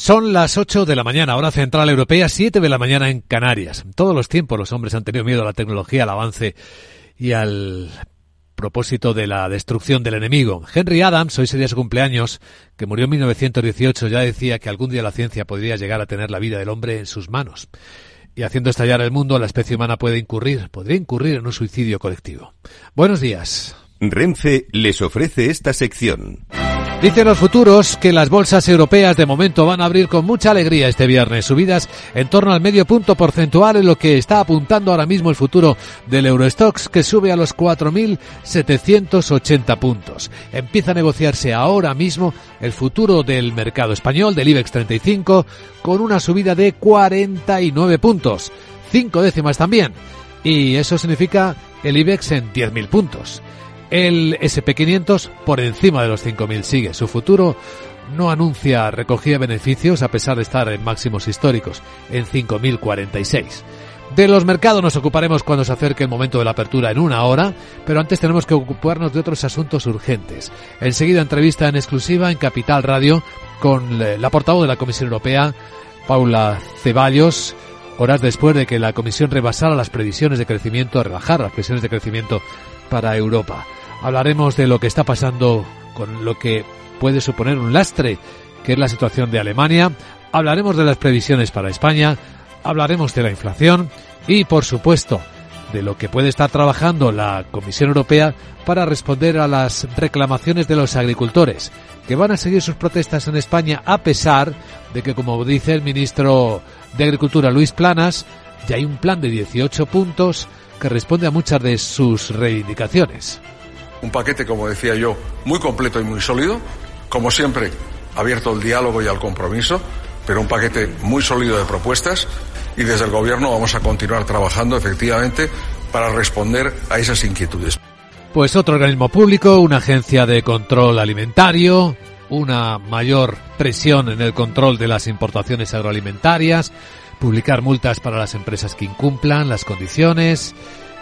Son las 8 de la mañana, hora central europea, 7 de la mañana en Canarias. Todos los tiempos los hombres han tenido miedo a la tecnología, al avance y al propósito de la destrucción del enemigo. Henry Adams, hoy sería su cumpleaños, que murió en 1918, ya decía que algún día la ciencia podría llegar a tener la vida del hombre en sus manos. Y haciendo estallar el mundo, la especie humana puede incurrir, podría incurrir en un suicidio colectivo. Buenos días. Renfe les ofrece esta sección. Dicen los futuros que las bolsas europeas de momento van a abrir con mucha alegría este viernes, subidas en torno al medio punto porcentual en lo que está apuntando ahora mismo el futuro del Eurostox que sube a los 4.780 puntos. Empieza a negociarse ahora mismo el futuro del mercado español, del IBEX 35, con una subida de 49 puntos, cinco décimas también. Y eso significa el IBEX en 10.000 puntos. El SP500 por encima de los 5.000 sigue. Su futuro no anuncia recogida de beneficios a pesar de estar en máximos históricos, en 5.046. De los mercados nos ocuparemos cuando se acerque el momento de la apertura en una hora, pero antes tenemos que ocuparnos de otros asuntos urgentes. Enseguida entrevista en exclusiva en Capital Radio con la portavoz de la Comisión Europea, Paula Ceballos, horas después de que la Comisión rebasara las previsiones de crecimiento, rebajar las previsiones de crecimiento para Europa. Hablaremos de lo que está pasando con lo que puede suponer un lastre, que es la situación de Alemania. Hablaremos de las previsiones para España. Hablaremos de la inflación y, por supuesto, de lo que puede estar trabajando la Comisión Europea para responder a las reclamaciones de los agricultores, que van a seguir sus protestas en España a pesar de que, como dice el ministro de Agricultura Luis Planas, ya hay un plan de 18 puntos que responde a muchas de sus reivindicaciones. Un paquete, como decía yo, muy completo y muy sólido, como siempre, abierto al diálogo y al compromiso, pero un paquete muy sólido de propuestas y desde el Gobierno vamos a continuar trabajando efectivamente para responder a esas inquietudes. Pues otro organismo público, una agencia de control alimentario, una mayor presión en el control de las importaciones agroalimentarias, publicar multas para las empresas que incumplan las condiciones,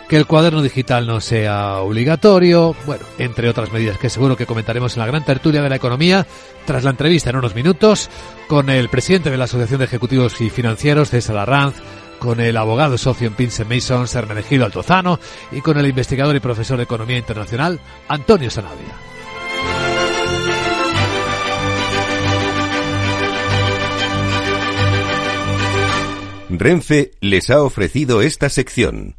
que el cuaderno digital no sea obligatorio, bueno, entre otras medidas que seguro que comentaremos en la gran tertulia de la economía, tras la entrevista en unos minutos, con el presidente de la Asociación de Ejecutivos y Financieros, César Arranz, con el abogado socio en Pince Mason, Hermenegildo Altozano, y con el investigador y profesor de Economía Internacional, Antonio Sanabria. Renfe les ha ofrecido esta sección.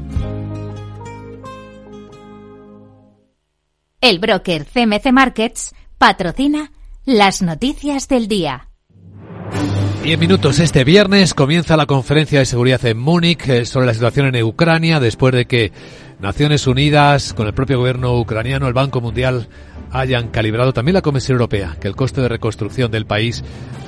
El broker CMC Markets patrocina las noticias del día. Y en minutos este viernes comienza la conferencia de seguridad en Múnich eh, sobre la situación en Ucrania después de que Naciones Unidas, con el propio gobierno ucraniano, el Banco Mundial hayan calibrado también la Comisión Europea que el coste de reconstrucción del país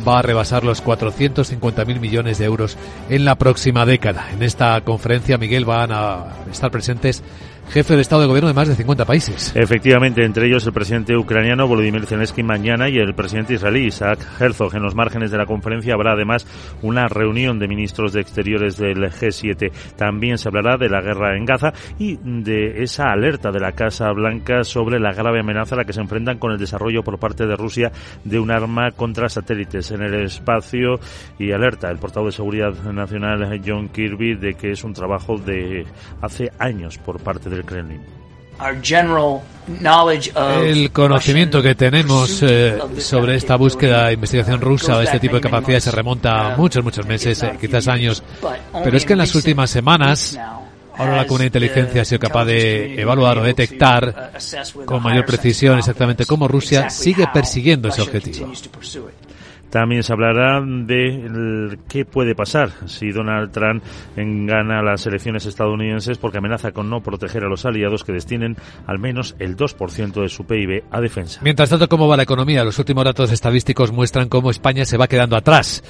va a rebasar los 450.000 millones de euros en la próxima década. En esta conferencia, Miguel, van a estar presentes jefe de Estado de Gobierno de más de 50 países. Efectivamente, entre ellos el presidente ucraniano Volodymyr Zelensky mañana y el presidente israelí Isaac Herzog. En los márgenes de la conferencia habrá además una reunión de ministros de Exteriores del G7. También se hablará de la guerra en Gaza y de esa alerta de la Casa Blanca sobre la grave amenaza a la que se enfrentan con el desarrollo por parte de Rusia de un arma contra satélites en el espacio y alerta el portavoz de Seguridad Nacional John Kirby de que es un trabajo de hace años por parte del Kremlin. El conocimiento que tenemos eh, sobre esta búsqueda e investigación rusa de este tipo de capacidades se remonta a muchos, muchos meses, eh, quizás años. Pero es que en las últimas semanas, ahora la comunidad de inteligencia ha sido capaz de evaluar o detectar con mayor precisión exactamente cómo Rusia sigue persiguiendo ese objetivo. También se hablará de qué puede pasar si Donald Trump gana las elecciones estadounidenses porque amenaza con no proteger a los aliados que destinen al menos el 2% de su PIB a defensa. Mientras tanto, ¿cómo va la economía? Los últimos datos estadísticos muestran cómo España se va quedando atrás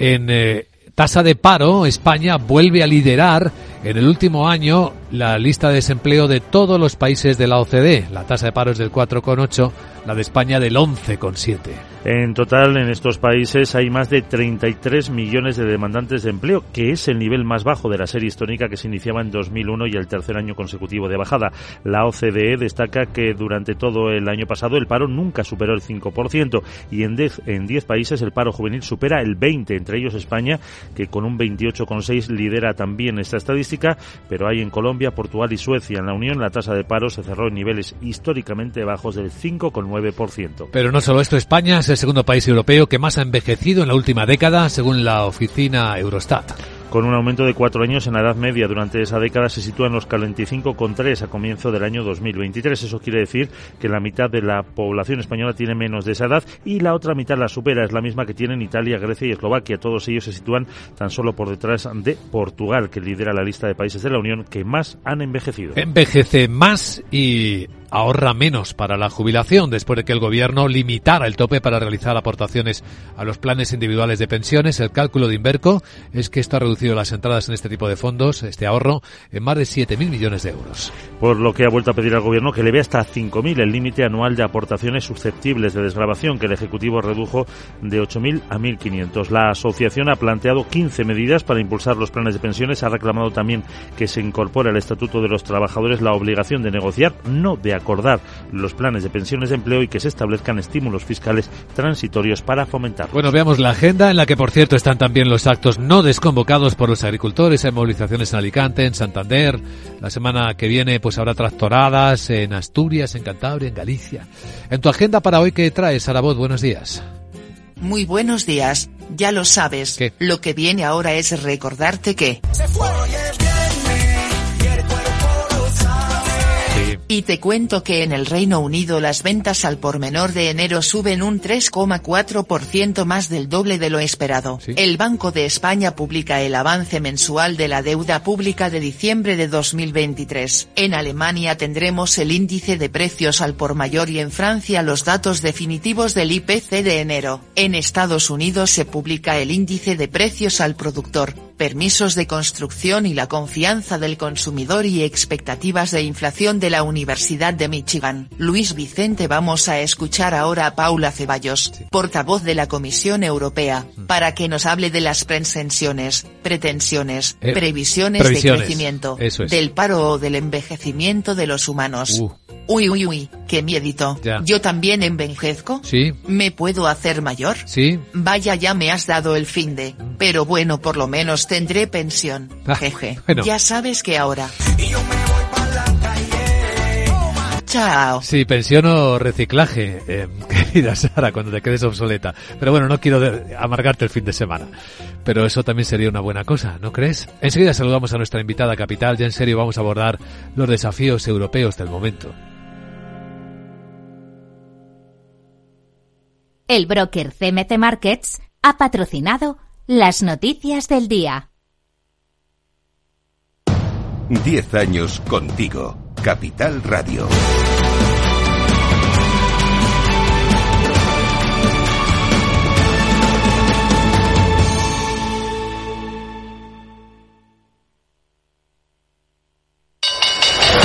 en eh, Tasa de paro, España vuelve a liderar en el último año la lista de desempleo de todos los países de la OCDE. La tasa de paro es del 4,8, la de España del 11,7. En total, en estos países hay más de 33 millones de demandantes de empleo, que es el nivel más bajo de la serie histórica que se iniciaba en 2001 y el tercer año consecutivo de bajada. La OCDE destaca que durante todo el año pasado el paro nunca superó el 5% y en 10, en 10 países el paro juvenil supera el 20%, entre ellos España, que con un 28,6 lidera también esta estadística, pero hay en Colombia, Portugal y Suecia. En la Unión la tasa de paro se cerró en niveles históricamente bajos del 5,9%. Pero no solo esto, España es el segundo país europeo que más ha envejecido en la última década, según la oficina Eurostat con un aumento de cuatro años en la edad media. Durante esa década se sitúa en los 45,3 a comienzo del año 2023. Eso quiere decir que la mitad de la población española tiene menos de esa edad y la otra mitad la supera. Es la misma que tienen Italia, Grecia y Eslovaquia. Todos ellos se sitúan tan solo por detrás de Portugal, que lidera la lista de países de la Unión que más han envejecido. Envejece más y ahorra menos para la jubilación después de que el gobierno limitara el tope para realizar aportaciones a los planes individuales de pensiones. El cálculo de Inverco es que esto ha reducido las entradas en este tipo de fondos, este ahorro, en más de 7.000 millones de euros. Por lo que ha vuelto a pedir al gobierno que le vea hasta 5.000 el límite anual de aportaciones susceptibles de desgrabación que el Ejecutivo redujo de 8.000 a 1.500. La asociación ha planteado 15 medidas para impulsar los planes de pensiones. Ha reclamado también que se incorpore al Estatuto de los Trabajadores la obligación de negociar, no de acordar los planes de pensiones de empleo y que se establezcan estímulos fiscales transitorios para fomentar. Bueno, veamos la agenda en la que, por cierto, están también los actos no desconvocados por los agricultores. Hay movilizaciones en Alicante, en Santander. La semana que viene, pues habrá tractoradas en Asturias, en Cantabria, en Galicia. En tu agenda para hoy, ¿qué traes, Sarabot? Buenos días. Muy buenos días. Ya lo sabes. ¿Qué? Lo que viene ahora es recordarte que... Y te cuento que en el Reino Unido las ventas al por menor de enero suben un 3,4% más del doble de lo esperado. Sí. El Banco de España publica el avance mensual de la deuda pública de diciembre de 2023. En Alemania tendremos el índice de precios al por mayor y en Francia los datos definitivos del IPC de enero. En Estados Unidos se publica el índice de precios al productor, permisos de construcción y la confianza del consumidor y expectativas de inflación de la Universidad de Michigan. Luis Vicente vamos a escuchar ahora a Paula Ceballos, portavoz de la Comisión Europea, para que nos hable de las pretensiones, pretensiones, Eh, previsiones, de crecimiento, es. del paro o del envejecimiento de los humanos. Uh. Uy, uy, uy, qué miedito. Ya. Yo también envejezco. Sí, ¿Me puedo hacer mayor? sí. Vaya, ya me has dado el fin de. Pero bueno, por lo menos tendré pensión. Ah, Jeje. bueno. Ya sabes que ahora. Chao. Sí, pensión o reciclaje, eh, querida Sara, cuando te quedes obsoleta. Pero bueno, no quiero de- amargarte el fin de semana. Pero eso también sería una buena cosa, ¿no crees? Enseguida saludamos a nuestra invitada capital. Ya en serio vamos a abordar los desafíos europeos del momento. El broker CMC Markets ha patrocinado las noticias del día. 10 años contigo. Capital Radio.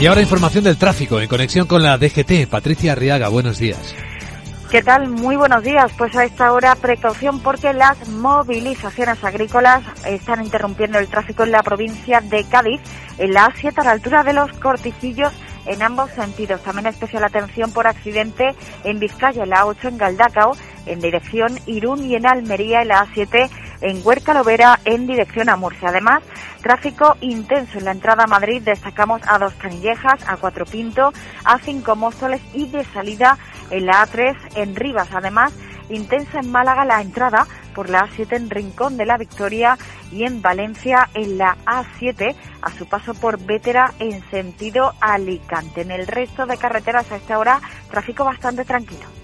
Y ahora información del tráfico en conexión con la DGT. Patricia Arriaga, buenos días. ¿Qué tal? Muy buenos días. Pues a esta hora precaución porque las movilizaciones agrícolas están interrumpiendo el tráfico en la provincia de Cádiz, en la A7 a la altura de los cortijillos en ambos sentidos. También especial atención por accidente en Vizcaya, en la A8 en Galdacao, en dirección Irún y en Almería, en la A7 en Huerca Lovera en dirección a Murcia. Además, tráfico intenso en la entrada a Madrid. Destacamos a Dos Canillejas, a Cuatro Pinto, a Cinco Móstoles y de salida en la A3 en Rivas. Además, intensa en Málaga la entrada por la A7 en Rincón de la Victoria y en Valencia en la A7 a su paso por Vétera en sentido Alicante. En el resto de carreteras a esta hora, tráfico bastante tranquilo.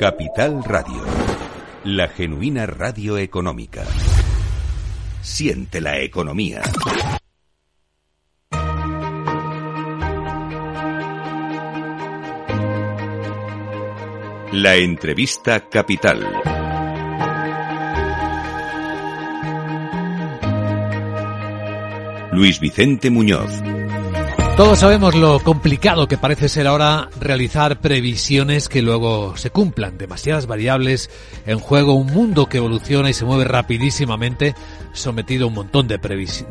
Capital Radio, la genuina radio económica. Siente la economía. La entrevista capital. Luis Vicente Muñoz. Todos sabemos lo complicado que parece ser ahora realizar previsiones que luego se cumplan. Demasiadas variables en juego, un mundo que evoluciona y se mueve rapidísimamente, sometido a un montón de,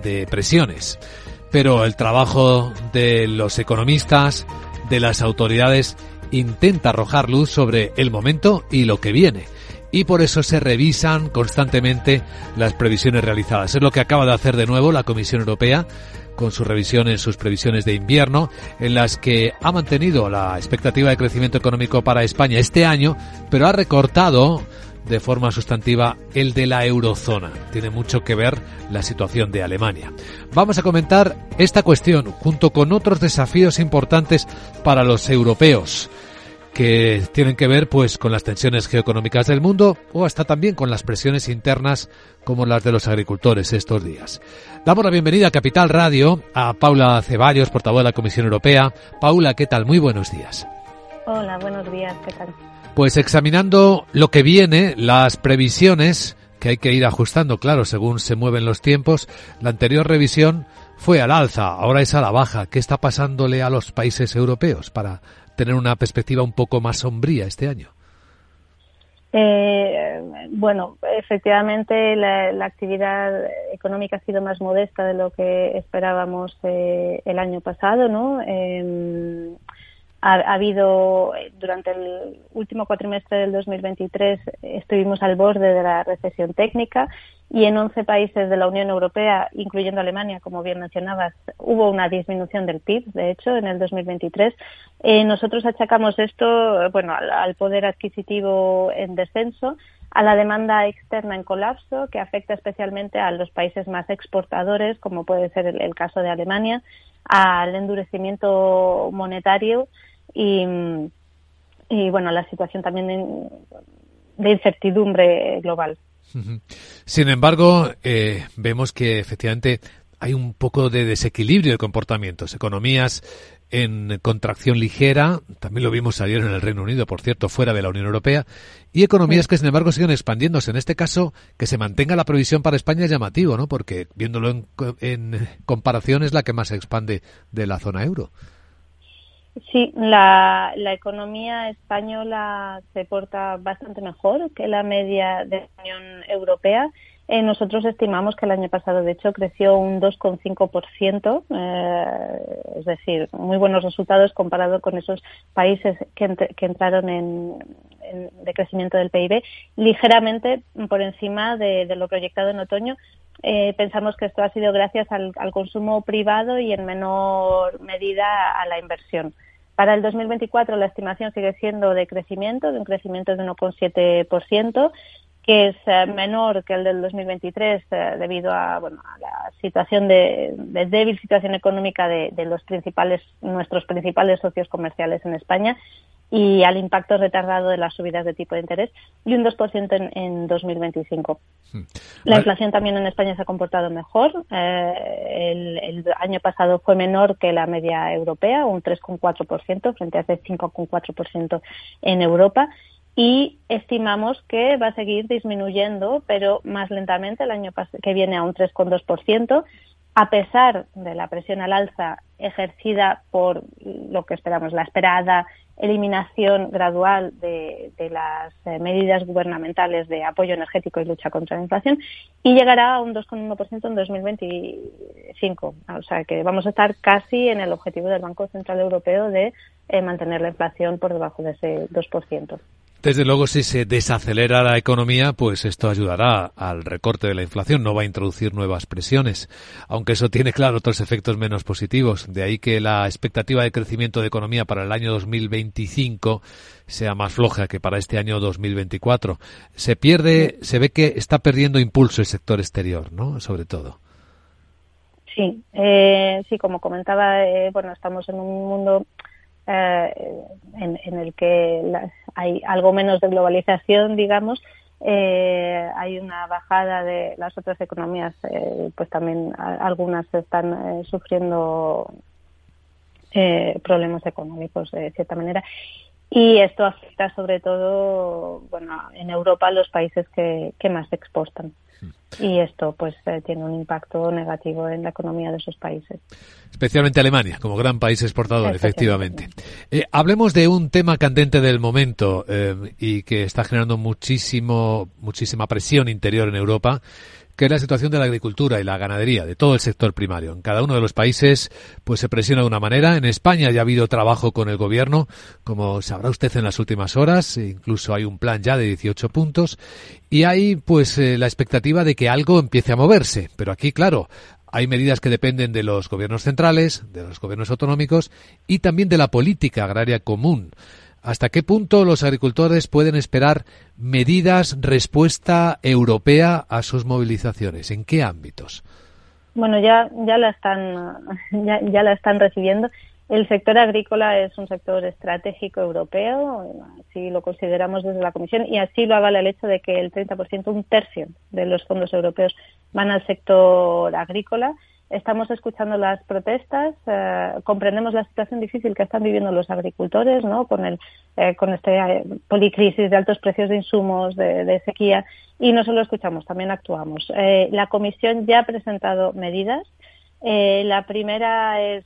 de presiones. Pero el trabajo de los economistas, de las autoridades, intenta arrojar luz sobre el momento y lo que viene. Y por eso se revisan constantemente las previsiones realizadas. Es lo que acaba de hacer de nuevo la Comisión Europea con su revisión en sus previsiones de invierno, en las que ha mantenido la expectativa de crecimiento económico para España este año, pero ha recortado de forma sustantiva el de la eurozona. Tiene mucho que ver la situación de Alemania. Vamos a comentar esta cuestión junto con otros desafíos importantes para los europeos que tienen que ver pues con las tensiones geoeconómicas del mundo o hasta también con las presiones internas como las de los agricultores estos días. Damos la bienvenida a Capital Radio a Paula Ceballos, portavoz de la Comisión Europea. Paula, ¿qué tal? Muy buenos días. Hola, buenos días, ¿qué tal? Pues examinando lo que viene, las previsiones que hay que ir ajustando, claro, según se mueven los tiempos, la anterior revisión fue al alza, ahora es a la baja. ¿Qué está pasándole a los países europeos para tener una perspectiva un poco más sombría este año? Eh, bueno, efectivamente la, actividad económica ha sido más modesta de lo que esperábamos eh, el año pasado, ¿no? Eh, ha, habido, durante el último cuatrimestre del 2023, estuvimos al borde de la recesión técnica y en 11 países de la Unión Europea, incluyendo Alemania, como bien mencionabas, hubo una disminución del PIB, de hecho, en el 2023. Eh, nosotros achacamos esto, bueno, al, poder adquisitivo en descenso, a la demanda externa en colapso, que afecta especialmente a los países más exportadores, como puede ser el caso de Alemania, al endurecimiento monetario y, y bueno, la situación también de, incertidumbre global. Sin embargo, eh, vemos que efectivamente hay un poco de desequilibrio de comportamientos. Economías en contracción ligera, también lo vimos ayer en el Reino Unido, por cierto, fuera de la Unión Europea, y economías que sin embargo siguen expandiéndose. En este caso, que se mantenga la previsión para España es llamativo, ¿no? Porque viéndolo en, en comparación es la que más se expande de la zona euro. Sí, la, economía española se porta bastante mejor que la media de la Unión Europea eh, nosotros estimamos que el año pasado, de hecho, creció un 2,5%, eh, es decir, muy buenos resultados comparado con esos países que, entraron en, de crecimiento del PIB, ligeramente por encima de, lo proyectado en otoño. Eh, pensamos que esto ha sido gracias al consumo privado y en menor medida a la inversión. Para el 2024 la estimación sigue siendo de crecimiento, de un crecimiento de 1,7%, que es eh, menor que el del 2023 eh, debido a, bueno, a la situación de, débil situación económica de, los principales, nuestros principales socios comerciales en España. Y al impacto retardado de las subidas de tipo de interés y un 2% en, en 2025. Hmm. La inflación también en España se ha comportado mejor. Eh, el, el, año pasado fue menor que la media europea, un 3,4% frente a ese 5,4% en Europa. Y estimamos que va a seguir disminuyendo, pero más lentamente el año que viene a un 3,2%, a pesar de la presión al alza ejercida por lo que esperamos, la esperada eliminación gradual de, las eh, medidas gubernamentales de apoyo energético y lucha contra la inflación y llegará a un 2,1% en 2025. O sea que vamos a estar casi en el objetivo del Banco Central Europeo de eh, mantener la inflación por debajo de ese 2%. Desde luego, si se desacelera la economía, pues esto ayudará al recorte de la inflación, no va a introducir nuevas presiones, aunque eso tiene, claro, otros efectos menos positivos. De ahí que la expectativa de crecimiento de economía para el año 2025 sea más floja que para este año 2024. Se pierde, se ve que está perdiendo impulso el sector exterior, ¿no? Sobre todo. Sí, eh, sí, como comentaba, eh, bueno, estamos en un mundo eh, en, el que hay algo menos de globalización, digamos, eh, hay una bajada de las otras economías, eh, pues también algunas están sufriendo problemas económicos de cierta manera. Y esto afecta sobre todo, bueno, en Europa los países que, que más exportan y esto pues eh, tiene un impacto negativo en la economía de esos países. Especialmente Alemania, como gran país exportador, efectivamente. Eh, hablemos de un tema candente del momento eh, y que está generando muchísimo, muchísima presión interior en Europa que es la situación de la agricultura y la ganadería, de todo el sector primario. En cada uno de los países, pues se presiona de una manera. En España ya ha habido trabajo con el gobierno, como sabrá usted en las últimas horas, e incluso hay un plan ya de 18 puntos, y hay pues eh, la expectativa de que algo empiece a moverse. Pero aquí, claro, hay medidas que dependen de los gobiernos centrales, de los gobiernos autonómicos y también de la política agraria común. ¿Hasta qué punto los agricultores pueden esperar medidas, respuesta europea a sus movilizaciones? ¿En qué ámbitos? Bueno, ya, ya, la, están, ya, la están recibiendo. El sector agrícola es un sector estratégico europeo, así lo consideramos desde la Comisión, y así lo avala el hecho de que el 30%, un tercio de los fondos europeos van al sector agrícola Estamos escuchando las protestas, eh, comprendemos la situación difícil que están viviendo los agricultores, ¿no? Con el, eh, con este eh, policrisis de altos precios de insumos, de, sequía, y no solo escuchamos, también actuamos. la Comisión ya ha presentado medidas. la primera es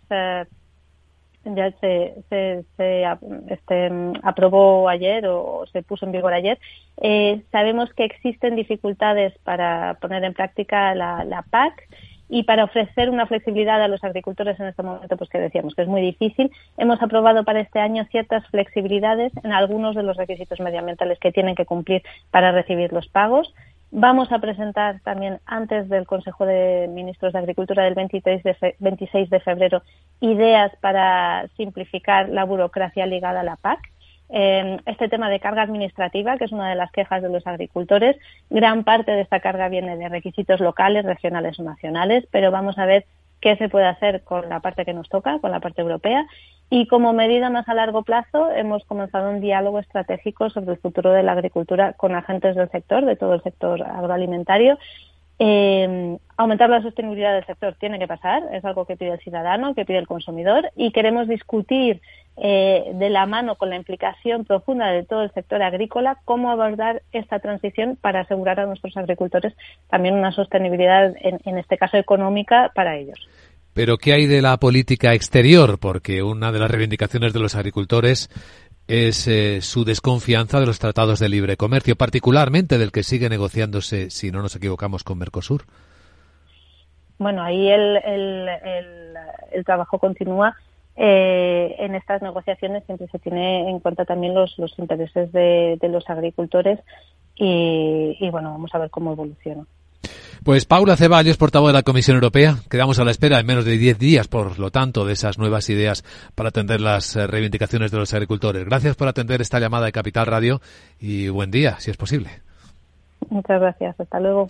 ya se, se, este, aprobó ayer o se puso en vigor ayer. sabemos que existen dificultades para poner en práctica la, la PAC y para ofrecer una flexibilidad a los agricultores en este momento, pues que decíamos que es muy difícil, hemos aprobado para este año ciertas flexibilidades en algunos de los requisitos medioambientales que tienen que cumplir para recibir los pagos. Vamos a presentar también antes del Consejo de Ministros de Agricultura del 23 de 26 de febrero ideas para simplificar la burocracia ligada a la PAC Em, este tema de carga administrativa, que es una de las quejas de los agricultores. Gran parte de esta carga viene de requisitos locales, regionales o nacionales, pero vamos a ver qué se puede hacer con la parte que nos toca, con la parte europea. Y como medida más a largo plazo, hemos comenzado un diálogo estratégico sobre el futuro de la agricultura con agentes del sector, de todo el sector agroalimentario, eh, aumentar la sostenibilidad del sector tiene que pasar, es algo que pide el ciudadano, que pide el consumidor y queremos discutir eh, de la mano con la implicación profunda de todo el sector agrícola cómo abordar esta transición para asegurar a nuestros agricultores también una sostenibilidad, en, en este caso económica, para ellos. Pero ¿qué hay de la política exterior? Porque una de las reivindicaciones de los agricultores es eh, su desconfianza de los tratados de libre comercio, particularmente del que sigue negociándose, si no nos equivocamos, con Mercosur. Bueno, ahí el, el, el, trabajo continúa. Eh, en estas negociaciones siempre se tiene en cuenta también los, los intereses de, de los agricultores y, y, bueno, vamos a ver cómo evoluciona. Pues Paula Ceballos, portavoz de la Comisión Europea, quedamos a la espera en menos de 10 días, por lo tanto, de esas nuevas ideas para atender las eh, reivindicaciones de los agricultores. Gracias por atender esta llamada de Capital Radio y buen día, si es posible. Muchas gracias. Hasta luego.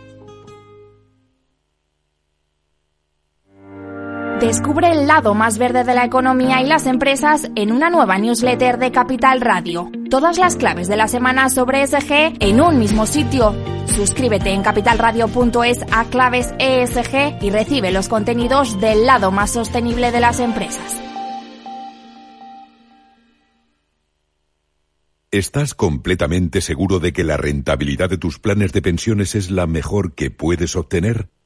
Descubre el lado más verde de la economía y las empresas en una nueva newsletter de Capital Radio. Todas las claves de la semana sobre ESG en un mismo sitio. Suscríbete en capitalradio.es a claves ESG y recibe los contenidos del lado más sostenible de las empresas. ¿Estás completamente seguro de que la rentabilidad de tus planes de pensiones es la mejor que puedes obtener?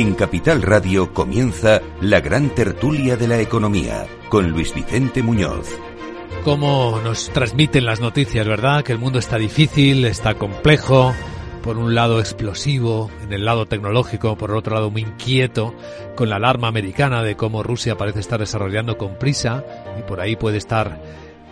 En Capital Radio comienza la gran tertulia de la economía con Luis Vicente Muñoz. Como nos transmiten las noticias, ¿verdad? Que el mundo está difícil, está complejo, por un lado explosivo, en el lado tecnológico, por otro lado muy inquieto, con la alarma americana de cómo Rusia parece estar desarrollando con prisa, y por ahí puede estar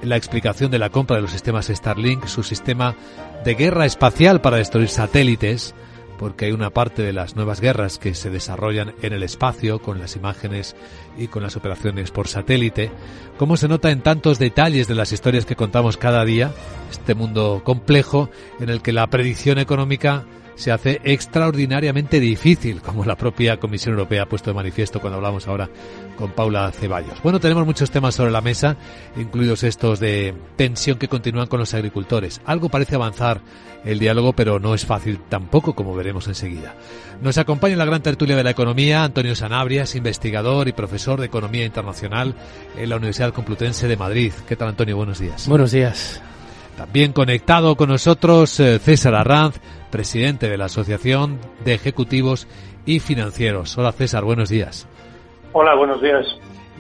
la explicación de la compra de los sistemas Starlink, su sistema de guerra espacial para destruir satélites, porque hay una parte de las nuevas guerras que se desarrollan en el espacio con las imágenes y con las operaciones por satélite, como se nota en tantos detalles de las historias que contamos cada día, este mundo complejo en el que la predicción económica se hace extraordinariamente difícil, como la propia Comisión Europea ha puesto de manifiesto cuando hablamos ahora con Paula Ceballos. Bueno, tenemos muchos temas sobre la mesa, incluidos estos de tensión que continúan con los agricultores. Algo parece avanzar el diálogo, pero no es fácil tampoco, como veremos enseguida. Nos acompaña en la gran tertulia de la economía Antonio Sanabrias, investigador y profesor de Economía Internacional en la Universidad Complutense de Madrid. ¿Qué tal, Antonio? Buenos días. Buenos días. También conectado con nosotros eh, César Arranz, presidente de la Asociación de Ejecutivos y Financieros. Hola César, buenos días. Hola, buenos días.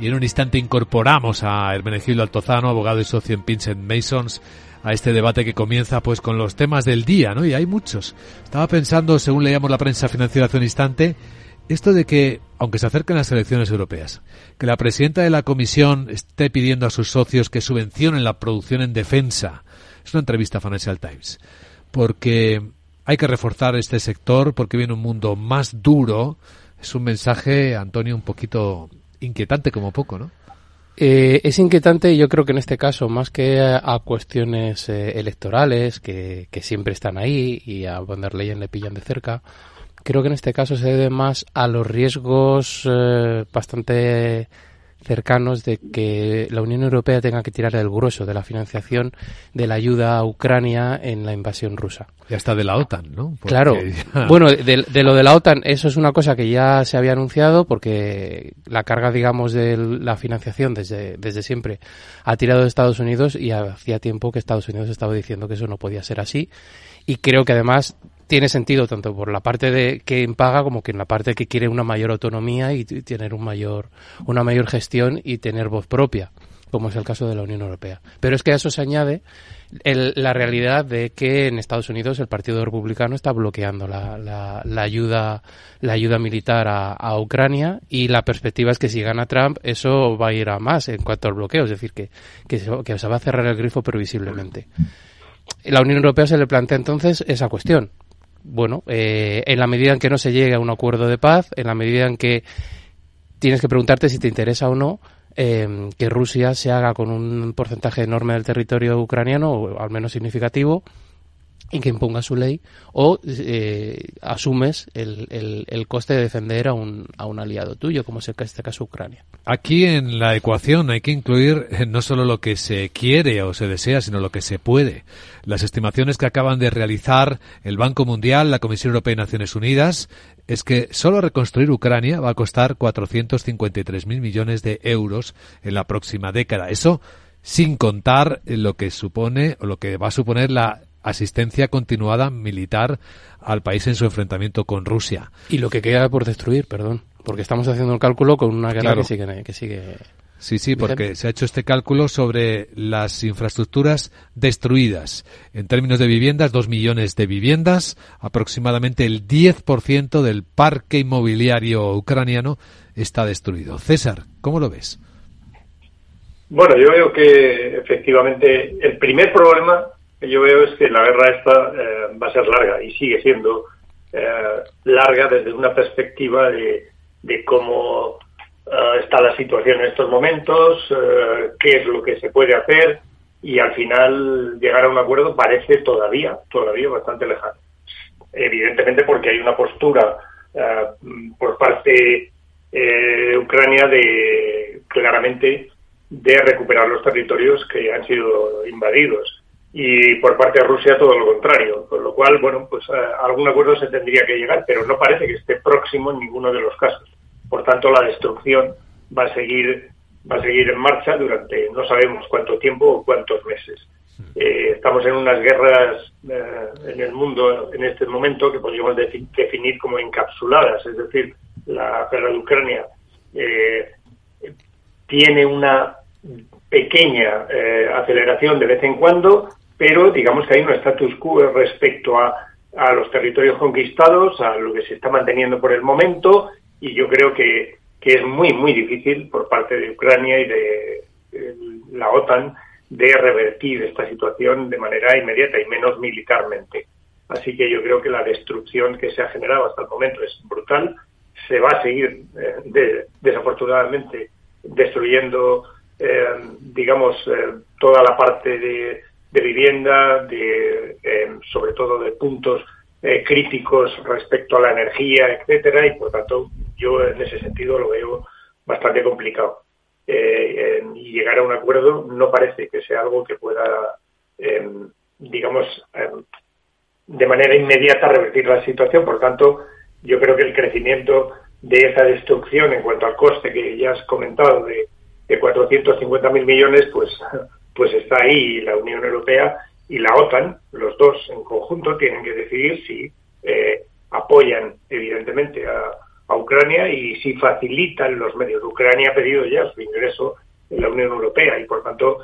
Y en un instante incorporamos a Hermenegildo Altozano, abogado y socio en Pinsent Masons, a este debate que comienza pues con los temas del día, ¿no? Y hay muchos. Estaba pensando, según leíamos la prensa financiera hace un instante, esto de que, aunque se acerquen las elecciones europeas, que la presidenta de la Comisión esté pidiendo a sus socios que subvencionen la producción en defensa es una entrevista a Financial Times. Porque hay que reforzar este sector porque viene un mundo más duro. Es un mensaje, Antonio, un poquito inquietante como poco, ¿no? Eh, es inquietante, yo creo que en este caso, más que a, cuestiones eh, electorales, que, siempre están ahí y a von der Leyen le pillan de cerca, creo que en este caso se debe más a los riesgos eh, bastante cercanos de que la Unión Europea tenga que tirar el grueso de la financiación de la ayuda a Ucrania en la invasión rusa. Ya está de la OTAN, ¿no? claro. Bueno, de, lo de la OTAN, eso es una cosa que ya se había anunciado porque la carga, digamos, de la financiación desde, desde siempre ha tirado de Estados Unidos y hacía tiempo que Estados Unidos estaba diciendo que eso no podía ser así. Y creo que además tiene sentido tanto por la parte de quien paga como que en la parte que quiere una mayor autonomía y tener un mayor, una mayor gestión y tener voz propia. como es el caso de la Unión Europea. Pero es que a eso se añade la realidad de que en Estados Unidos el Partido Republicano está bloqueando la, ayuda la ayuda militar a, Ucrania y la perspectiva es que si gana Trump eso va a ir a más en cuanto al bloqueo, es decir, que, que, se, va a cerrar el grifo previsiblemente. La Unión Europea se le plantea entonces esa cuestión. Bueno, eh, en la medida en que no se llegue a un acuerdo de paz, en la medida en que tienes que preguntarte si te interesa o no, Em, que Rusia se haga con un porcentaje enorme del territorio ucraniano, o al menos significativo, y que imponga su ley, o eh, asumes el, el, coste de defender a un, a un aliado tuyo, como es en este caso Ucrania. Aquí en la ecuación hay que incluir eh, no solo lo que se quiere o se desea, sino lo que se puede. Las estimaciones que acaban de realizar el Banco Mundial, la Comisión Europea y Naciones Unidas es que solo reconstruir Ucrania va a costar 453.000 millones de euros en la próxima década. Eso sin contar lo que supone o lo que va a suponer la asistencia continuada militar al país en su enfrentamiento con Rusia. Y lo que queda por destruir, perdón, porque estamos haciendo el cálculo con una guerra que sigue, que sigue Sí, sí, porque se ha hecho este cálculo sobre las infraestructuras destruidas. En términos de viviendas, dos millones de viviendas, aproximadamente el 10% del parque inmobiliario ucraniano está destruido. César, ¿cómo lo ves? Bueno, yo veo que efectivamente el primer problema yo veo es que la guerra esta eh, va a ser larga y sigue siendo eh, larga desde una perspectiva de, cómo eh, está la situación en estos momentos, qué es lo que se puede hacer y al final llegar a un acuerdo parece todavía, todavía bastante lejano. Evidentemente porque hay una postura por parte de Ucrania de claramente de recuperar los territorios que han sido invadidos y por parte de Rusia todo lo contrario, con lo cual, bueno, pues a algún acuerdo se tendría que llegar, pero no parece que esté próximo en ninguno de los casos. Por tanto, la destrucción va a seguir va a seguir en marcha durante no sabemos cuánto tiempo o cuántos meses. Eh, estamos en unas guerras eh, en el mundo en este momento que podríamos definir como encapsuladas, es decir, la guerra de Ucrania eh, tiene una pequeña aceleración de vez en cuando, pero digamos que hay un status quo respecto a, a los territorios conquistados, a lo que se está manteniendo por el momento y yo creo que, que es muy, muy difícil por parte de Ucrania y de, la OTAN de revertir esta situación de manera inmediata y menos militarmente. Así que yo creo que la destrucción que se ha generado hasta el momento es brutal. Se va a seguir, eh, desafortunadamente, destruyendo, eh, digamos, eh, toda la parte de, de vivienda, de, sobre todo de puntos críticos respecto a la energía, etcétera, y por tanto yo en ese sentido lo veo bastante complicado. Eh, y llegar a un acuerdo no parece que sea algo que pueda, digamos, de manera inmediata revertir la situación. Por tanto, yo creo que el crecimiento de esa destrucción en cuanto al coste que ya has comentado de, de 450.000 millones, pues, pues está ahí. La Unión Europea y la OTAN, los dos en conjunto, tienen que decidir si eh, apoyan, evidentemente, a, Ucrania y si facilitan los medios. Ucrania ha pedido ya su ingreso en la Unión Europea y por tanto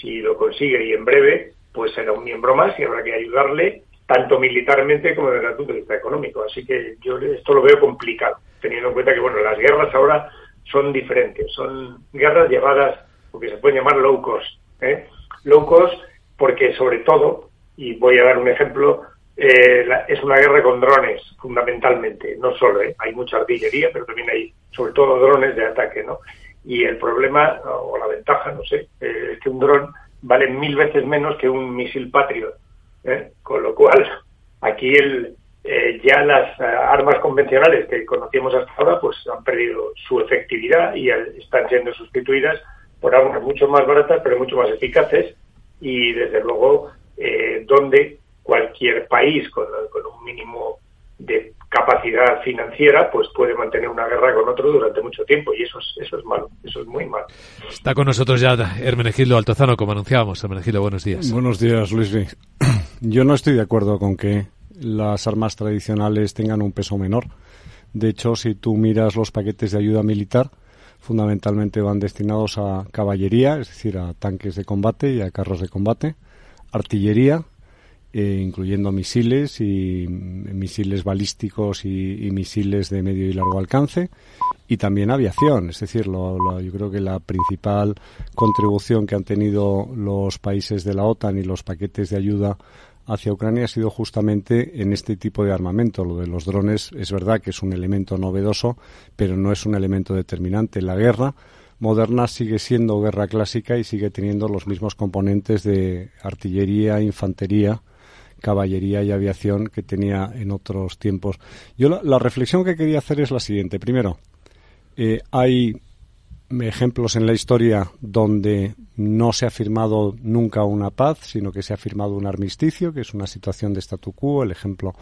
si lo consigue y en breve pues será un miembro más y habrá que ayudarle tanto militarmente como desde el punto de vista económico. Así que yo esto lo veo complicado, teniendo en cuenta que bueno las guerras ahora son diferentes, son guerras llevadas, porque se pueden llamar low cost, ¿eh? low cost porque sobre todo, y voy a dar un ejemplo, eh, es una guerra con drones, fundamentalmente, no solo, ¿eh? hay mucha artillería, pero también hay sobre todo drones de ataque, ¿no? Y el problema, o la ventaja, no sé, eh, es que un dron vale mil veces menos que un misil Patriot, ¿eh? con lo cual aquí el, ya las armas convencionales que conocíamos hasta ahora pues han perdido su efectividad y están siendo sustituidas por armas mucho más baratas pero mucho más eficaces y desde luego donde cualquier país con, un mínimo de capacidad financiera pues puede mantener una guerra con otro durante mucho tiempo y eso es, eso es malo, eso es muy malo. Está con nosotros ya Hermenegildo Altozano, como anunciábamos. Hermenegildo, buenos días. Buenos días, Luis. Yo no estoy de acuerdo con que las armas tradicionales tengan un peso menor. De hecho, si tú miras los paquetes de ayuda militar, fundamentalmente van destinados a caballería, es decir, a tanques de combate y a carros de combate, artillería, eh, incluyendo misiles y mm, misiles balísticos y, misiles de medio y largo alcance, y también aviación. Es decir, lo, yo creo que la principal contribución que han tenido los países de la OTAN y los paquetes de ayuda hacia Ucrania ha sido justamente en este tipo de armamento. Lo de los drones es verdad que es un elemento novedoso, pero no es un elemento determinante. La guerra moderna sigue siendo guerra clásica y sigue teniendo los mismos componentes de artillería, infantería, caballería y aviación que tenía en otros tiempos. Yo la, reflexión que quería hacer es la siguiente. Primero, eh, hay ejemplos en la historia donde no se ha firmado nunca una paz, sino que se ha firmado un armisticio, que es una situación de statu quo. El ejemplo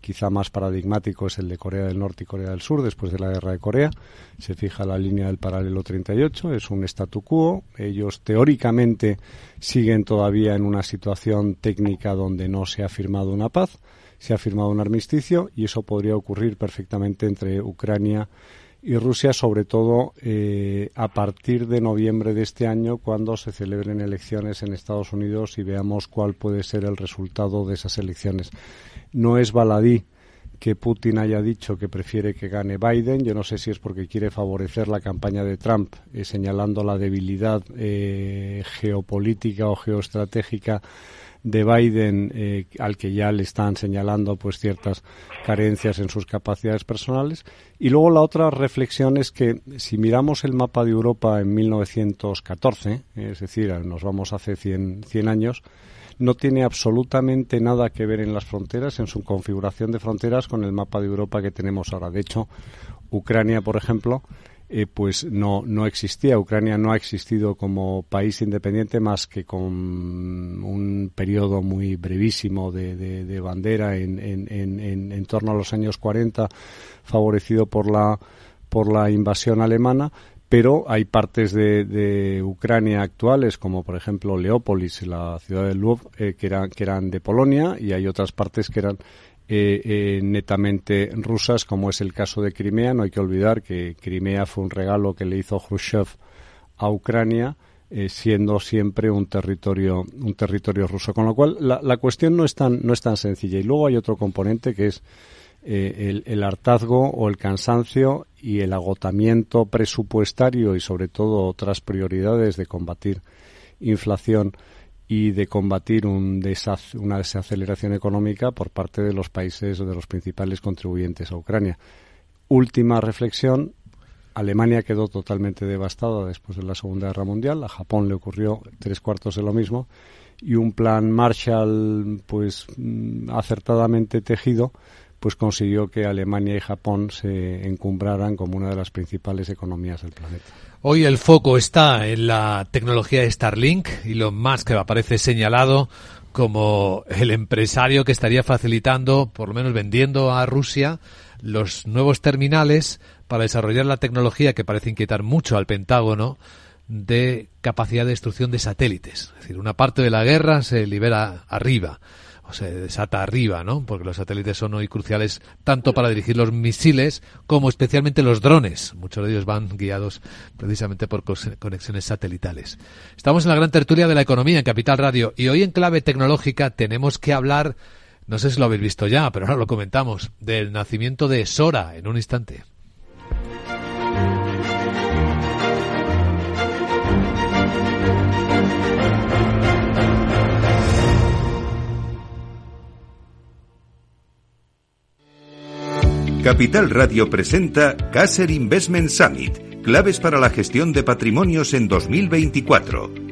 quizá más paradigmático es el de Corea del Norte y Corea del Sur después de la guerra de Corea. Se fija la línea del paralelo 38, es un statu quo. Ellos teóricamente siguen todavía en una situación técnica donde no se ha firmado una paz, se ha firmado un armisticio y eso podría ocurrir perfectamente entre Ucrania y Rusia, sobre todo eh, a partir de noviembre de este año, cuando se celebren elecciones en Estados Unidos y veamos cuál puede ser el resultado de esas elecciones. No es baladí que Putin haya dicho que prefiere que gane Biden. Yo no sé si es porque quiere favorecer la campaña de Trump, eh, señalando la debilidad eh, geopolítica o geoestratégica de Biden eh, al que ya le están señalando pues ciertas carencias en sus capacidades personales y luego la otra reflexión es que si miramos el mapa de Europa en 1914 es decir nos vamos hace 100, 100 años no tiene absolutamente nada que ver en las fronteras, en su configuración de fronteras con el mapa de Europa que tenemos ahora. De hecho, Ucrania, por ejemplo, eh, pues no, no existía. Ucrania no ha existido como país independiente más que con un periodo muy brevísimo de, bandera en, en, en, torno a los años 40, favorecido por la, por la invasión alemana, pero hay partes de, Ucrania actuales, como por ejemplo Leópolis, la ciudad de Lvov, eh, que, eran, que eran de Polonia, y hay otras partes que eran eh, eh, netamente rusas, como es el caso de Crimea. No hay que olvidar que Crimea fue un regalo que le hizo Khrushchev a Ucrania, eh, siendo siempre un territorio, un territorio ruso. Con lo cual, la, cuestión no es, tan, no es tan sencilla. Y luego hay otro componente que es el, el, hartazgo o el cansancio y el agotamiento presupuestario y, sobre todo, otras prioridades de combatir inflación y de combatir un una desaceleración económica por parte de los países o de los principales contribuyentes a Ucrania. Última reflexión. Alemania quedó totalmente devastada después de la Segunda Guerra Mundial. A Japón le ocurrió tres cuartos de lo mismo. Y un plan Marshall, pues mm, acertadamente tejido, pues consiguió que Alemania y Japón se encumbraran como una de las principales economías del planeta. Hoy el foco está en la tecnología de Starlink y lo más que aparece señalado como el empresario que estaría facilitando, por lo menos vendiendo a Rusia, los nuevos terminales para desarrollar la tecnología que parece inquietar mucho al Pentágono de capacidad de destrucción de satélites. Es decir, una parte de la guerra se libera arriba se desata arriba, ¿no? Porque los satélites son hoy cruciales tanto para dirigir los misiles como especialmente los drones. Muchos de ellos van guiados precisamente por conexiones satelitales. Estamos en la gran tertulia de la economía en Capital Radio y hoy en clave tecnológica tenemos que hablar, no sé si lo habéis visto ya, pero ahora lo comentamos, del nacimiento de Sora en un instante. Capital Radio presenta Caser Investment Summit, claves para la gestión de patrimonios en 2024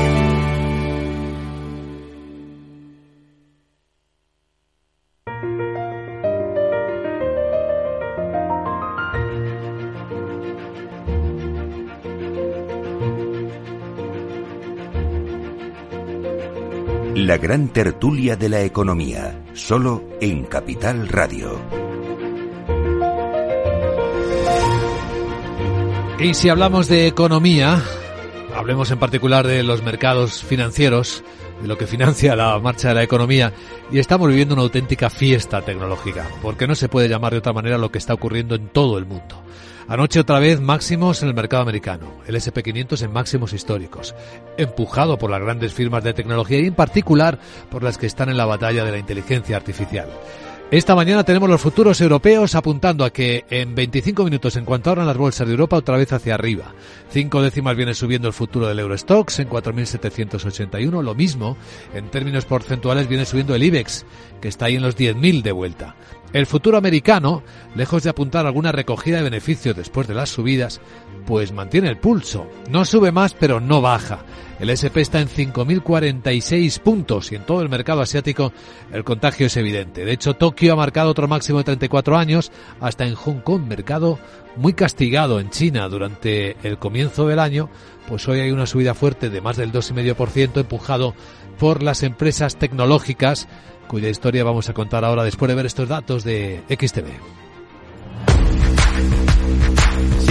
La gran tertulia de la economía, solo en Capital Radio. Y si hablamos de economía, hablemos en particular de los mercados financieros, de lo que financia la marcha de la economía, y estamos viviendo una auténtica fiesta tecnológica, porque no se puede llamar de otra manera lo que está ocurriendo en todo el mundo. Anoche otra vez máximos en el mercado americano, el SP500 en máximos históricos, empujado por las grandes firmas de tecnología y en particular por las que están en la batalla de la inteligencia artificial. Esta mañana tenemos los futuros europeos apuntando a que en 25 minutos, en cuanto abran las bolsas de Europa, otra vez hacia arriba. Cinco décimas viene subiendo el futuro del Eurostox en 4.781. Lo mismo, en términos porcentuales, viene subiendo el IBEX, que está ahí en los 10.000 de vuelta. El futuro americano, lejos de apuntar alguna recogida de beneficios después de las subidas, pues mantiene el pulso. No sube más, pero no baja. El SP está en 5.046 puntos y en todo el mercado asiático el contagio es evidente. De hecho, Tokio ha marcado otro máximo de 34 años, hasta en Hong Kong, mercado muy castigado en China durante el comienzo del año, pues hoy hay una subida fuerte de más del 2,5% empujado por las empresas tecnológicas cuya historia vamos a contar ahora después de ver estos datos de XTV.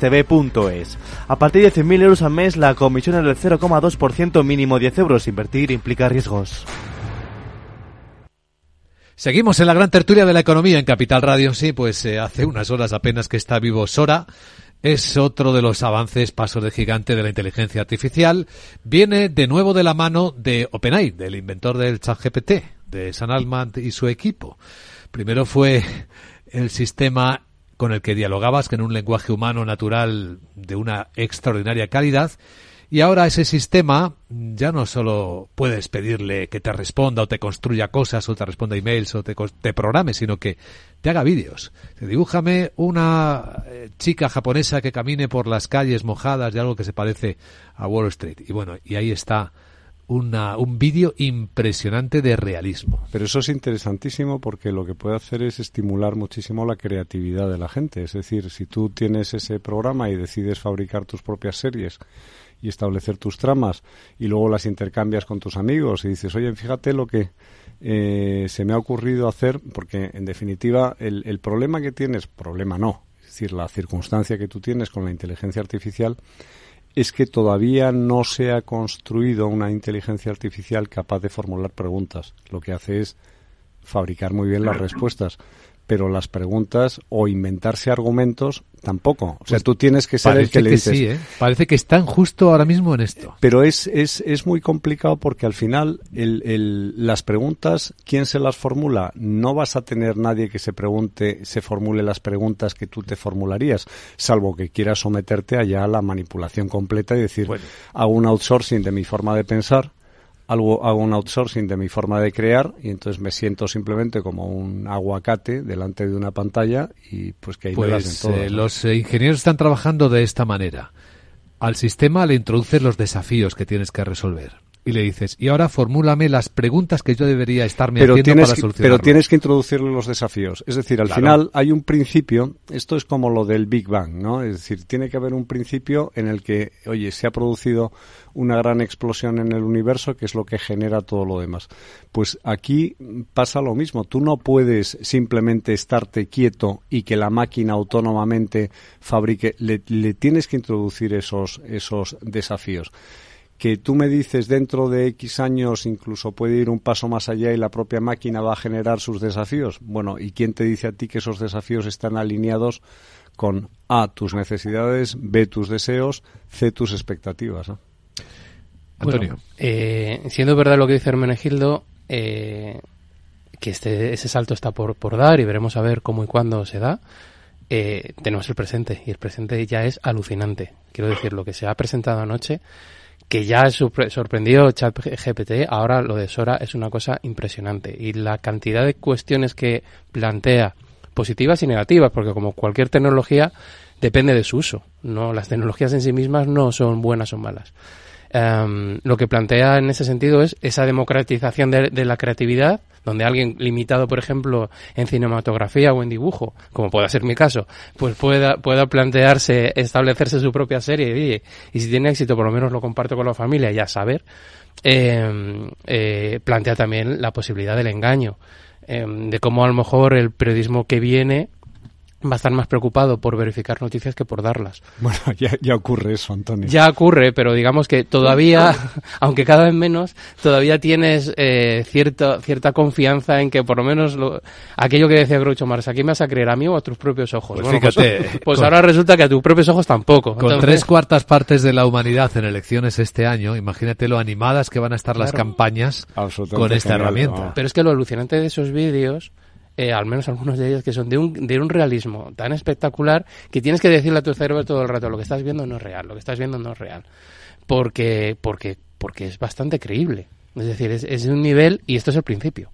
xtb.es. A partir de 100.000 euros al mes, la comisión es del 0,2% mínimo 10 euros. Invertir implica riesgos. Seguimos en la gran tertulia de la economía en Capital Radio. Sí, pues eh, hace unas horas apenas que está vivo Sora. Es otro de los avances, pasos de gigante de la inteligencia artificial. Viene de nuevo de la mano de OpenAI, del inventor del ChatGPT, de San Altman y su equipo. Primero fue el sistema con el que dialogabas, que en un lenguaje humano natural de una extraordinaria calidad. Y ahora ese sistema ya no solo puedes pedirle que te responda o te construya cosas o te responda emails o te, te programe, sino que te haga vídeos. Dibújame una eh, chica japonesa que camine por las calles mojadas de algo que se parece a Wall Street. Y bueno, y ahí está una, un vídeo impresionante de realismo. Pero eso es interesantísimo porque lo que puede hacer es estimular muchísimo la creatividad de la gente. Es decir, si tú tienes ese programa y decides fabricar tus propias series y establecer tus tramas y luego las intercambias con tus amigos y dices, oye, fíjate lo que eh, se me ha ocurrido hacer, porque en definitiva el, el problema que tienes, problema no, es decir, la circunstancia que tú tienes con la inteligencia artificial es que todavía no se ha construido una inteligencia artificial capaz de formular preguntas. Lo que hace es fabricar muy bien las respuestas pero las preguntas o inventarse argumentos tampoco. O sea, pues tú tienes que ser el que, le dices. Sí, ¿eh? Parece que están justo ahora mismo en esto. Pero es, es, es muy complicado porque al final el, el, las preguntas, ¿quién se las formula? No vas a tener nadie que se pregunte, se formule las preguntas que tú te formularías, salvo que quieras someterte allá a la manipulación completa y decir, hago un outsourcing de mi forma de pensar algo, hago un outsourcing de mi forma de crear y entonces me siento simplemente como un aguacate delante de una pantalla y pues que ahí me pues, todo, eh, Los ingenieros están trabajando de esta manera. Al sistema le introduces los desafíos que tienes que resolver y le dices, y ahora formúlame las preguntas que yo debería estarme pero haciendo para que, solucionarlo. Pero tienes que introducirle los desafíos. Es decir, al Claro. final hay un principio, esto es como lo del Big Bang, ¿no? Es decir, tiene que haber un principio en el que, oye, se ha producido una gran explosión en el universo, que es lo que genera todo lo demás. Pues aquí pasa lo mismo. Tú no puedes simplemente estarte quieto y que la máquina autónomamente fabrique. Le, le tienes que introducir esos, esos desafíos que tú me dices dentro de X años incluso puede ir un paso más allá y la propia máquina va a generar sus desafíos. Bueno, ¿y quién te dice a ti que esos desafíos están alineados con A, tus necesidades, B, tus deseos, C, tus expectativas? ¿no? Bueno, eh, siendo verdad lo que dice Hermenegildo, eh, que este, ese salto está por, por dar y veremos a ver cómo y cuándo se da, eh, tenemos el presente y el presente ya es alucinante. Quiero decir, lo que se ha presentado anoche, que ya sorprendió ChatGPT, ahora lo de Sora es una cosa impresionante. Y la cantidad de cuestiones que plantea, positivas y negativas, porque como cualquier tecnología, depende de su uso. No, las tecnologías en sí mismas no son buenas o malas. Em, lo que plantea en ese sentido es esa democratización de, la creatividad, donde alguien limitado, por ejemplo, en cinematografía o en dibujo, como pueda ser mi caso, pues pueda, pueda plantearse establecerse su propia serie y, y si tiene éxito, por lo menos lo comparto con la familia, ya saber, em, eh, plantea también la posibilidad del engaño, em, de cómo a lo mejor el periodismo que viene va a estar más preocupado por verificar noticias que por darlas. Bueno, ya, ocurre eso, Antonio. Ya ocurre, pero digamos que todavía, aunque cada vez menos, todavía tienes eh, cierta, cierta confianza en que por lo menos lo, aquello que decía Groucho Marx, ¿a quién me vas a creer? ¿A mí o a tus propios ojos? Pues fíjate. Pues, pues ahora resulta que a tus propios ojos tampoco. Con tres cuartas partes de la humanidad en elecciones este año, imagínate lo animadas que van a estar las campañas con esta herramienta. Pero es que lo alucinante de esos vídeos eh, al menos algunos de ellos, que son de un, de un realismo tan espectacular que tienes que decirle a tu cerebro todo el rato, lo que estás viendo no es real, lo que estás viendo no es real. Porque, porque, porque es bastante creíble. Es decir, es, es de un nivel y esto es el principio.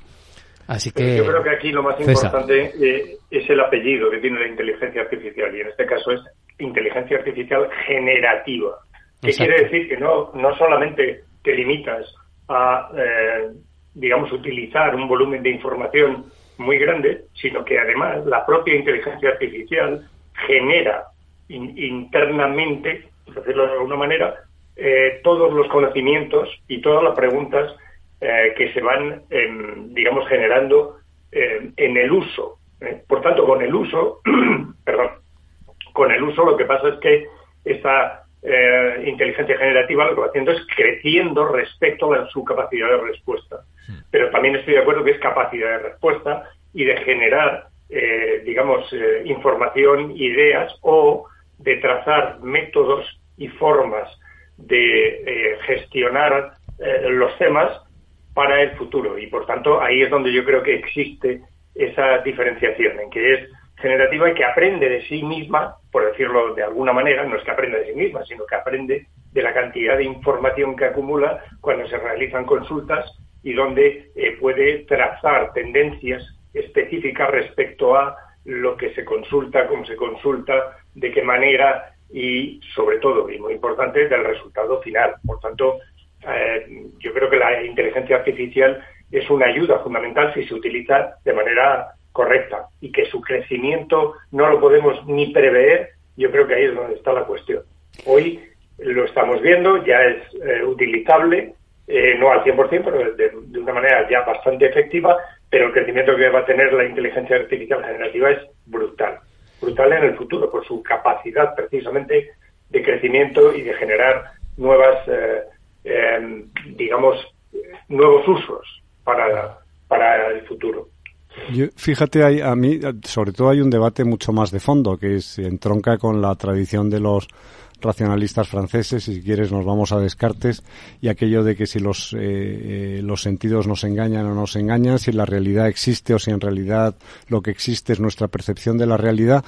Así que... Yo creo que aquí lo más importante eh, es el apellido que tiene la inteligencia artificial y en este caso es inteligencia artificial generativa. Que quiere decir que no, no solamente te limitas a, eh, digamos, utilizar un volumen de información muy grande, sino que además la propia inteligencia artificial genera internamente, por decirlo de alguna manera, eh, todos los conocimientos y todas las preguntas eh, que se van, em, digamos, generando em, en el uso. ¿eh? Por tanto, con el uso, perdón, con el uso lo que pasa es que esta inteligencia generativa lo que va haciendo es creciendo respecto a su capacidad de respuesta pero también estoy de acuerdo que es capacidad de respuesta y de generar, eh, digamos, eh, información, ideas o de trazar métodos y formas de eh, gestionar los temas para el futuro. Y por tanto, ahí es donde yo creo que existe esa diferenciación, en que es generativa y que aprende de sí misma, por decirlo de alguna manera, no es que aprenda de sí misma, sino que aprende de la cantidad de información que acumula cuando se realizan consultas y donde eh, puede trazar tendencias específicas respecto a lo que se consulta, cómo se consulta, de qué manera y sobre todo, y muy importante, del resultado final. Por tanto, eh, yo creo que la inteligencia artificial es una ayuda fundamental si se utiliza de manera correcta y que su crecimiento no lo podemos ni prever, yo creo que ahí es donde está la cuestión. Hoy lo estamos viendo, ya es eh, utilizable, eh, no al 100%, pero de, una manera ya bastante efectiva, pero el crecimiento que va a tener la inteligencia artificial generativa es brutal. Brutal en el futuro, por su capacidad precisamente de crecimiento y de generar nuevas, eh, em, digamos, nuevos usos para, para el futuro. fíjate, hay, a mí, sobre todo hay un debate mucho más de fondo, que se entronca con la tradición de los racionalistas franceses, y si quieres nos vamos a Descartes, y aquello de que si los, eh, eh, los sentidos nos engañan o nos engañan, si la realidad existe o si en realidad lo que existe es nuestra percepción de la realidad.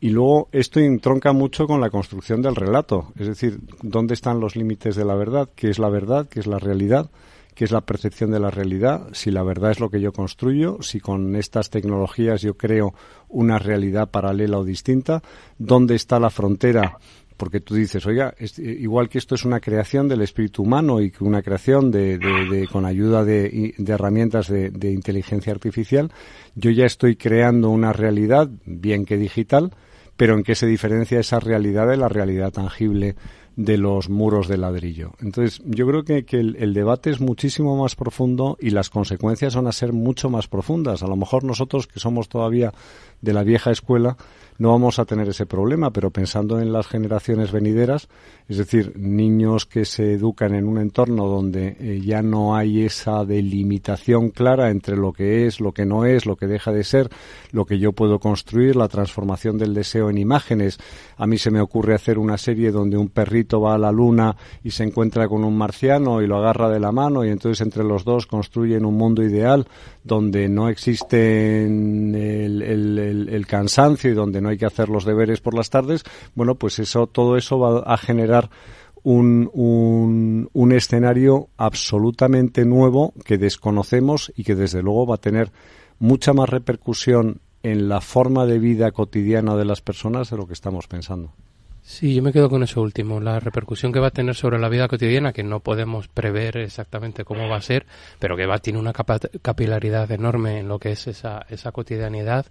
Y luego esto entronca mucho con la construcción del relato, es decir, ¿dónde están los límites de la verdad? ¿Qué es la verdad? ¿Qué es la realidad? ¿Qué es la percepción de la realidad? Si la verdad es lo que yo construyo, si con estas tecnologías yo creo una realidad paralela o distinta, ¿dónde está la frontera porque tú dices, oiga, eh, igual que esto es una creación del espíritu humano y que una creación de, con ayuda de, herramientas de, inteligencia artificial, yo ya estoy creando una realidad, bien que digital, pero en qué se diferencia esa realidad de la realidad tangible de los muros de ladrillo. Entonces, yo creo que, que el, debate es muchísimo más profundo y las consecuencias van a ser mucho más profundas. A lo mejor nosotros, que somos todavía de la vieja escuela, no vamos a tener ese problema, pero pensando en las generaciones venideras, es decir, niños que se educan en un entorno donde eh, ya no hay esa delimitación clara entre lo que es, lo que no es, lo que deja de ser, lo que yo puedo construir, la transformación del deseo en imágenes. A mí se me ocurre hacer una serie donde un perrito va a la luna y se encuentra con un marciano y lo agarra de la mano y entonces entre los dos construyen un mundo ideal donde no existe el, el, el cansancio y donde no hay que hacer los deberes por las tardes, bueno, pues eso, todo eso va a generar un, un, un escenario absolutamente nuevo que desconocemos y que desde luego va a tener mucha más repercusión en la forma de vida cotidiana de las personas de lo que estamos pensando. Sí, yo me quedo con eso último, la repercusión que va a tener sobre la vida cotidiana, que no podemos prever exactamente cómo va a ser, pero que va a tener una capilaridad enorme en lo que es esa, esa cotidianidad.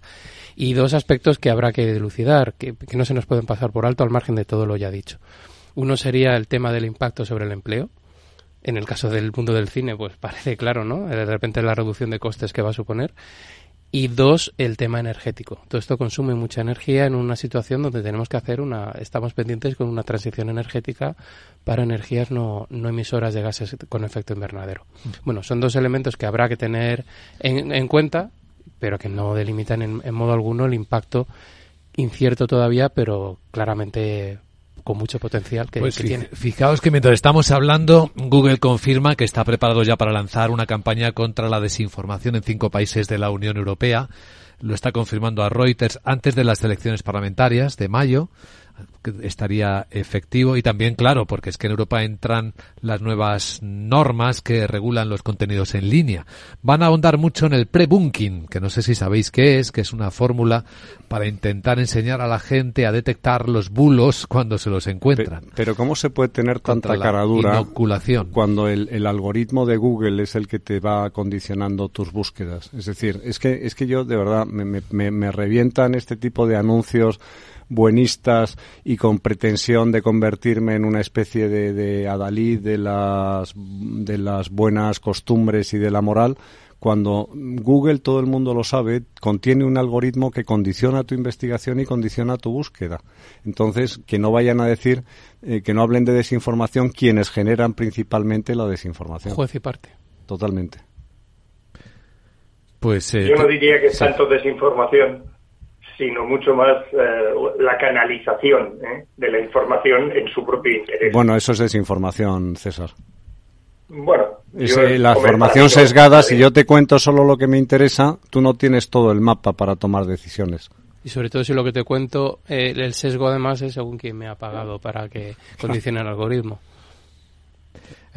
Y dos aspectos que habrá que dilucidar, que, que no se nos pueden pasar por alto al margen de todo lo ya dicho. Uno sería el tema del impacto sobre el empleo. En el caso del mundo del cine, pues parece claro, ¿no? De repente la reducción de costes que va a suponer y dos, el tema energético. Todo esto consume mucha energía en una situación donde tenemos que hacer una, estamos pendientes con una transición energética para energías no, no emisoras de gases con efecto invernadero. Bueno, son dos elementos que habrá que tener en, en cuenta, pero que no delimitan en, en modo alguno el impacto incierto todavía, pero claramente con mucho potencial que, pues que tiene. Fijaos que mientras estamos hablando, Google confirma que está preparado ya para lanzar una campaña contra la desinformación en cinco países de la Unión Europea. Lo está confirmando a Reuters antes de las elecciones parlamentarias de mayo estaría efectivo y también claro porque es que en Europa entran las nuevas normas que regulan los contenidos en línea. Van a ahondar mucho en el pre-bunking, que no sé si sabéis qué es, que es una fórmula para intentar enseñar a la gente a detectar los bulos cuando se los encuentran. Pero, pero ¿cómo se puede tener tanta caradura inoculación. cuando el, el algoritmo de Google es el que te va condicionando tus búsquedas? Es decir, es que, es que yo de verdad me, me, me, me revientan este tipo de anuncios buenistas y con pretensión de convertirme en una especie de, de adalid de las, de las buenas costumbres y de la moral, cuando Google, todo el mundo lo sabe, contiene un algoritmo que condiciona tu investigación y condiciona tu búsqueda. Entonces, que no vayan a decir, eh, que no hablen de desinformación quienes generan principalmente la desinformación. Juez y parte. Totalmente. Pues eh, Yo no diría que es sí. tanto desinformación, sino mucho más eh, la canalización ¿eh? de la información en su propio interés. Bueno, eso es desinformación, César. Bueno, yo eh, la formación sesgada, si yo te cuento solo lo que me interesa, tú no tienes todo el mapa para tomar decisiones. Y sobre todo si lo que te cuento, eh, el sesgo además es según quien me ha pagado para que condicione el algoritmo.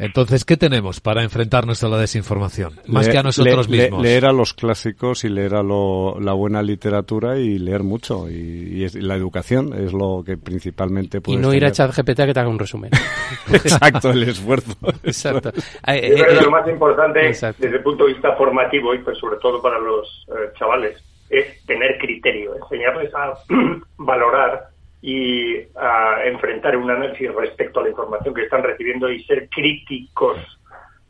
Entonces, ¿qué tenemos para enfrentarnos a la desinformación? Más Le- que a nosotros le- le- mismos. leer a los clásicos y leer a lo- la buena literatura y leer mucho. Y, y es- y la educación es lo que principalmente Y no ir a. ChatGPT a que te haga un resumen. Exacto, el esfuerzo. Exacto. Yo creo que lo más importante desde el punto de vista formativo y pues sobre todo para los eh, chavales es tener criterio, enseñarles a valorar y a enfrentar un análisis respecto a la información que están recibiendo y ser críticos,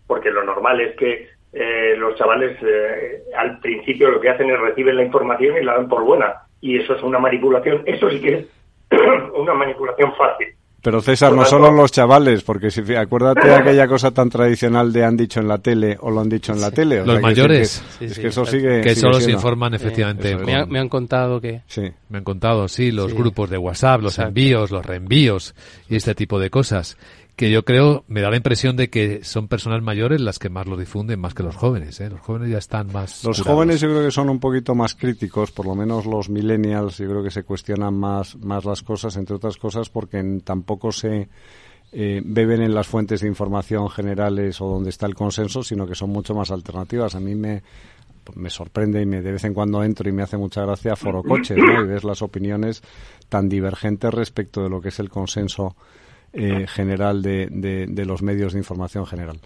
porque lo normal es que eh, los chavales eh, al principio lo que hacen es reciben la información y la dan por buena y eso es una manipulación, eso sí que es una manipulación fácil. Pero César, no solo los chavales, porque si acuérdate de aquella cosa tan tradicional de han dicho en la tele o lo han dicho en la tele. o Los sea, mayores. que- Sí, es sí, que eso sigue. que sigue solo se informan efectivamente. Me, han- me han contado que... Sí. Me han contado, sí, los Sí. grupos de WhatsApp, los Exacto. envíos, los reenvíos y este tipo de cosas. Que yo creo, me da la impresión de que son personas mayores las que más lo difunden, más que los jóvenes. ¿eh? Los jóvenes ya están más. Los curados. jóvenes yo creo que son un poquito más críticos, por lo menos los millennials, yo creo que se cuestionan más, más las cosas, entre otras cosas, porque tampoco se eh, beben en las fuentes de información generales o donde está el consenso, sino que son mucho más alternativas. A mí me, me sorprende y me, de vez en cuando entro y me hace mucha gracia Foro Coches, ¿no? Y ves las opiniones tan divergentes respecto de lo que es el consenso eh, general de, de- de los medios de información general.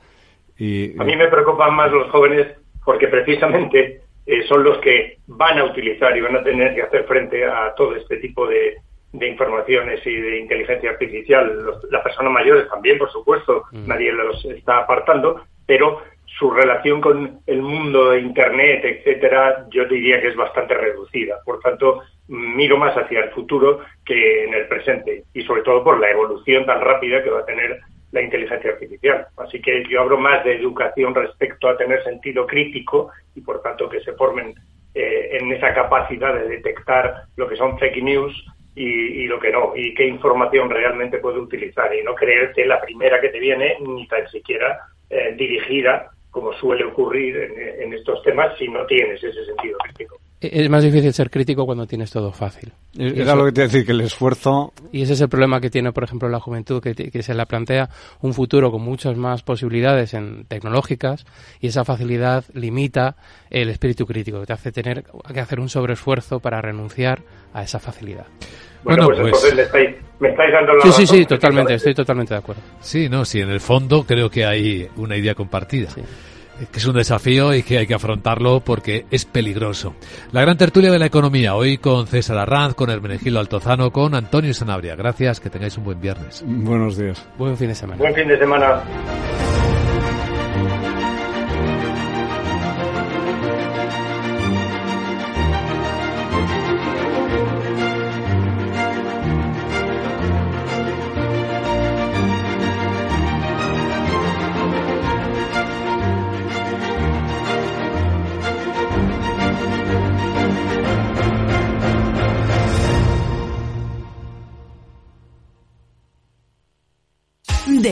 Y, A mí me preocupan más los jóvenes porque precisamente eh, son los que van a utilizar y van a tener que hacer frente a todo este tipo de, de informaciones y de inteligencia artificial. Los- las personas mayores también, por supuesto, nadie los está apartando, pero su relación con el mundo de Internet, etcétera, yo diría que es bastante reducida. Por tanto, miro más hacia el futuro que en el presente y sobre todo por la evolución tan rápida que va a tener la inteligencia artificial. Así que yo hablo más de educación respecto a tener sentido crítico y por tanto que se formen eh, en esa capacidad de detectar lo que son fake news y, lo que no, y qué información realmente puede utilizar y no creerte la primera que te viene ni tan siquiera eh, dirigida como suele ocurrir en estos temas si no tienes ese sentido crítico. Es más difícil ser crítico cuando tienes todo fácil. Era lo que te decir, que el esfuerzo... Y ese es el problema que tiene, por ejemplo, la juventud, que, que, se la plantea un futuro con muchas más posibilidades en tecnológicas y esa facilidad limita el espíritu crítico, que te hace tener que hacer un sobreesfuerzo para renunciar a esa facilidad. Bueno, pues, pues, entonces estáis, me estáis dando la Sí, sí, sí, totalmente, estoy totalmente de acuerdo. Sí, no, sí, en el fondo creo que hay una idea compartida. Que es un desafío y que hay que afrontarlo porque es peligroso. La gran tertulia de la economía, hoy con César Arranz, con Hermenegildo Altozano, con Antonio Sanabria. Gracias, que tengáis un buen viernes. Buenos días. Buen fin de semana. Buen fin de semana.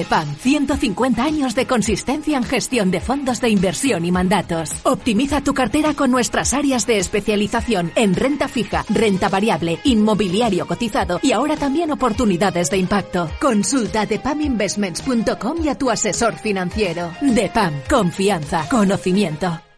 DEPAM, 150 años de consistencia en gestión de fondos de inversión y mandatos. Optimiza tu cartera con nuestras áreas de especialización en renta fija, renta variable, inmobiliario cotizado y ahora también oportunidades de impacto. Consulta depaminvestments.com y a tu asesor financiero. DEPAM, confianza, conocimiento.